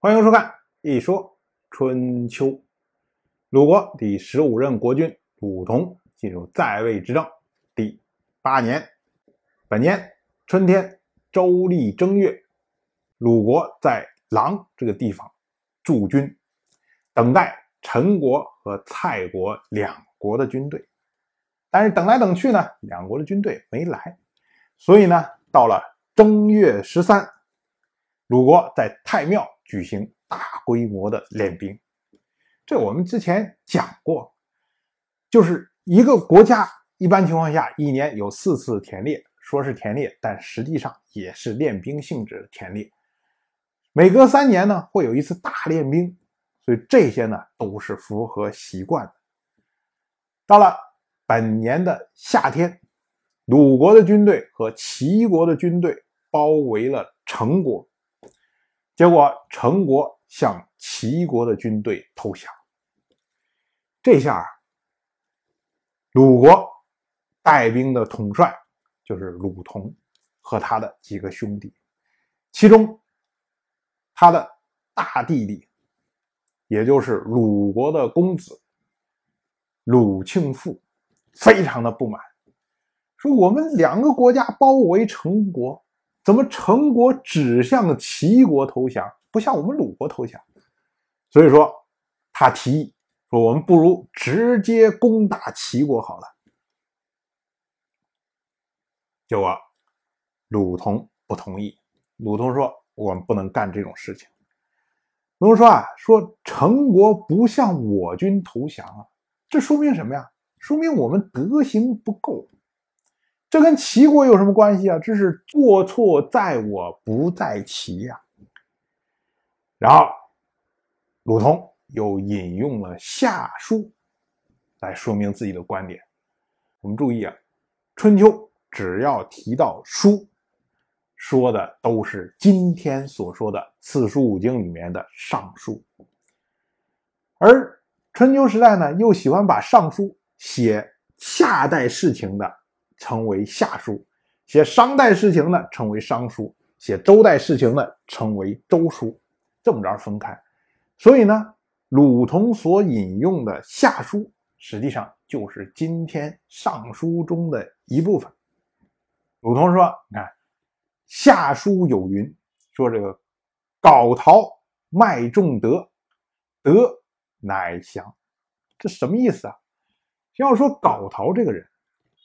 欢迎收看《一说春秋》。鲁国第十五任国君鲁同进入在位执政第八年，本年春天周历正月，鲁国在狼这个地方驻军，等待陈国和蔡国两国的军队。但是等来等去呢，两国的军队没来，所以呢，到了正月十三，鲁国在太庙举行大规模的练兵。这我们之前讲过，就是一个国家一般情况下一年有四次田猎，说是田猎，但实际上也是练兵性质的田猎。每隔三年呢，会有一次大练兵，所以这些呢都是符合习惯的。到了本年的夏天，鲁国的军队和齐国的军队包围了成国，结果成国向齐国的军队投降。这下，鲁国带兵的统帅就是鲁同和他的几个兄弟，其中他的大弟弟，也就是鲁国的公子鲁庆父，非常的不满，说我们两个国家包围成国，怎么成国只向齐国投降，不向我们鲁国投降？所以说，他提议。说我们不如直接攻打齐国好了。结果鲁同不同意。鲁同说：“我们不能干这种事情。”鲁同说：“啊，说成国不向我军投降啊，这说明什么呀？说明我们德行不够。这跟齐国有什么关系啊？这是过错在我不在齐呀。”然后鲁同。又引用了夏书来说明自己的观点。我们注意啊，春秋只要提到书，说的都是今天所说的四书五经里面的尚书。而春秋时代呢，又喜欢把尚书写夏代事情的称为夏书，写商代事情呢称为商书，写周代事情呢称为周书，这么着分开。所以呢。鲁同所引用的夏书，实际上就是今天尚书中的一部分。鲁同说：“你看，夏书有云，说这个皋陶卖重德，德乃祥。这什么意思啊？要说皋陶这个人，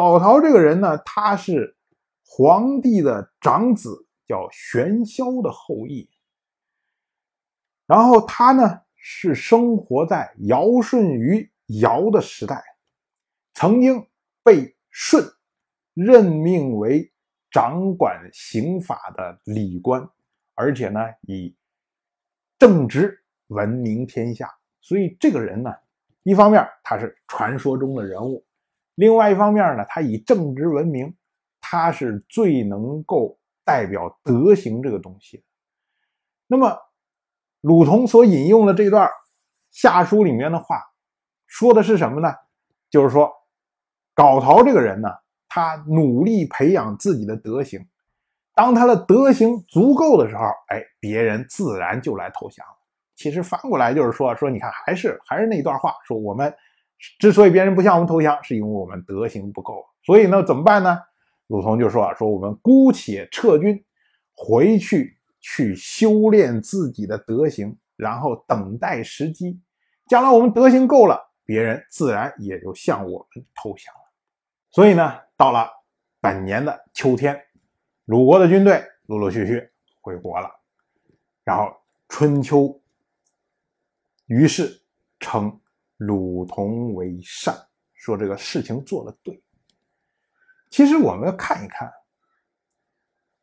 皋陶这个人呢，他是皇帝的长子，叫玄霄的后裔。然后他呢？”是生活在尧舜禹尧的时代，曾经被舜任命为掌管刑法的礼官，而且呢以正直闻名天下。所以这个人呢，一方面他是传说中的人物，另外一方面呢，他以正直闻名，他是最能够代表德行这个东西。那么。鲁同所引用的这段夏书里面的话，说的是什么呢？就是说，皋陶这个人呢，他努力培养自己的德行，当他的德行足够的时候，哎，别人自然就来投降了。其实翻过来就是说，说你看，还是还是那段话，说我们之所以别人不向我们投降，是因为我们德行不够。所以呢，怎么办呢？鲁同就说啊说我们姑且撤军回去。去修炼自己的德行，然后等待时机。将来我们德行够了，别人自然也就向我们投降了。所以呢，到了本年的秋天，鲁国的军队陆陆续续回国了。然后春秋于是称鲁同为善，说这个事情做得对。其实我们要看一看，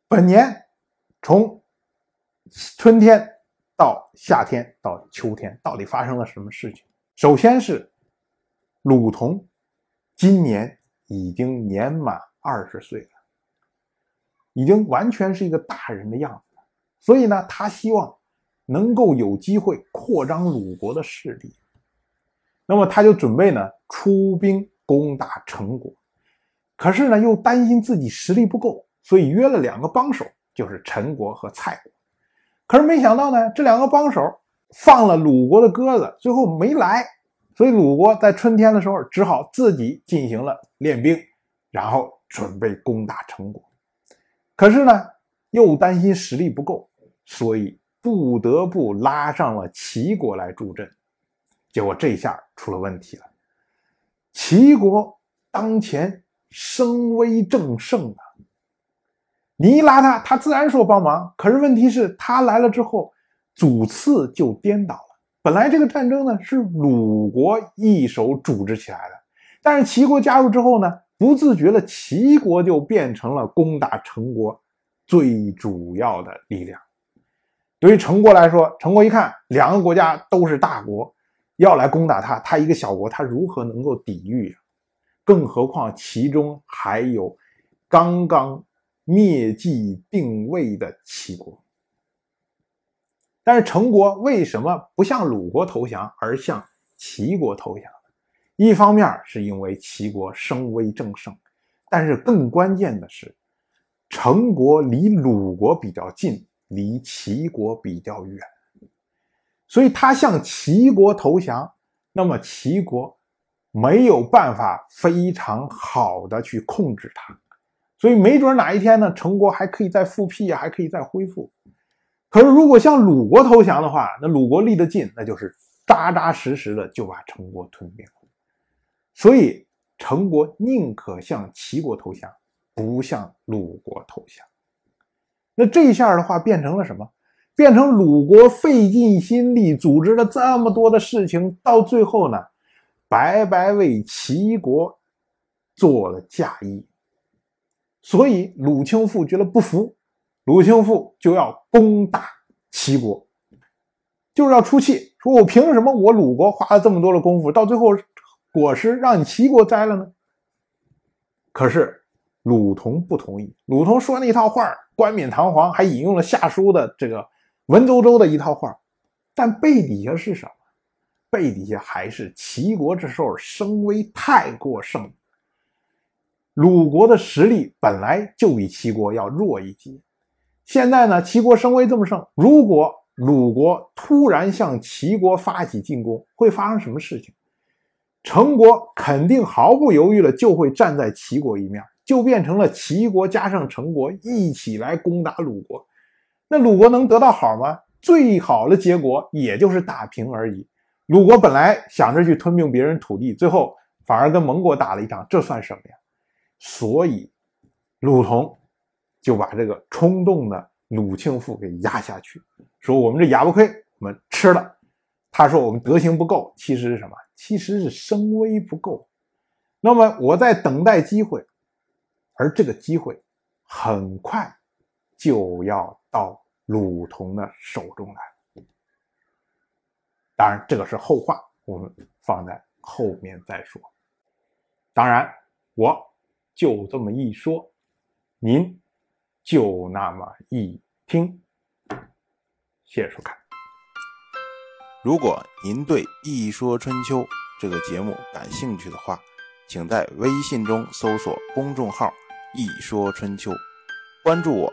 本年从。春天到夏天到秋天，到底发生了什么事情？首先是鲁同今年已经年满二十岁了，已经完全是一个大人的样子了。所以呢，他希望能够有机会扩张鲁国的势力。那么他就准备呢出兵攻打陈国，可是呢又担心自己实力不够，所以约了两个帮手，就是陈国和蔡国。可是没想到呢，这两个帮手放了鲁国的鸽子，最后没来，所以鲁国在春天的时候只好自己进行了练兵，然后准备攻打陈国。可是呢，又担心实力不够，所以不得不拉上了齐国来助阵。结果这一下出了问题了，齐国当前声威正盛啊，你一拉他，他自然说帮忙。可是问题是，他来了之后，主次就颠倒了。本来这个战争呢是鲁国一手组织起来的，但是齐国加入之后呢，不自觉的齐国就变成了攻打陈国最主要的力量。对于陈国来说，陈国一看两个国家都是大国。要来攻打他，他一个小国，他如何能够抵御？更何况其中还有刚刚灭迹定位的齐国。但是陈国为什么不向鲁国投降，而向齐国投降？一方面是因为齐国声威正盛，但是更关键的是，陈国离鲁国比较近，离齐国比较远。所以他向齐国投降，那么齐国没有办法非常好的去控制他，所以没准哪一天呢，陈国还可以再复辟啊，还可以再恢复。可是如果向鲁国投降的话，那鲁国离得近，那就是扎扎实实的就把陈国吞并了。所以陈国宁可向齐国投降，不向鲁国投降。那这一下的话，变成了什么？变成鲁国费尽心力组织了这么多的事情，到最后呢，白白为齐国做了嫁衣。所以鲁清父觉得不服，鲁清父就要攻打齐国，就是要出气，说我凭什么我鲁国花了这么多的功夫，到最后果实让你齐国摘了呢？可是鲁同不同意，鲁同说那套话冠冕堂皇，还引用了夏书的这个。文绉绉的一套话，但背底下是什么？背底下还是齐国这时候声威太过盛，鲁国的实力本来就比齐国要弱一级，现在呢，齐国声威这么盛，如果鲁国突然向齐国发起进攻，会发生什么事情？陈国肯定毫不犹豫的就会站在齐国一面，就变成了齐国加上陈国一起来攻打鲁国。那鲁国能得到好吗？最好的结果也就是打平而已。鲁国本来想着去吞并别人土地，最后反而跟盟国打了一场，这算什么呀？所以鲁同就把这个冲动的鲁庆父给压下去，说我们这哑巴亏，我们吃了。他说我们德行不够，其实是什么？其实是声威不够。那么我在等待机会，而这个机会很快就要到。鲁同的手中来，当然这个是后话，我们放在后面再说。当然，我就这么一说，您就那么一听。谢谢收看。如果您对《一说春秋》这个节目感兴趣的话，请在微信中搜索公众号“一说春秋”，关注我。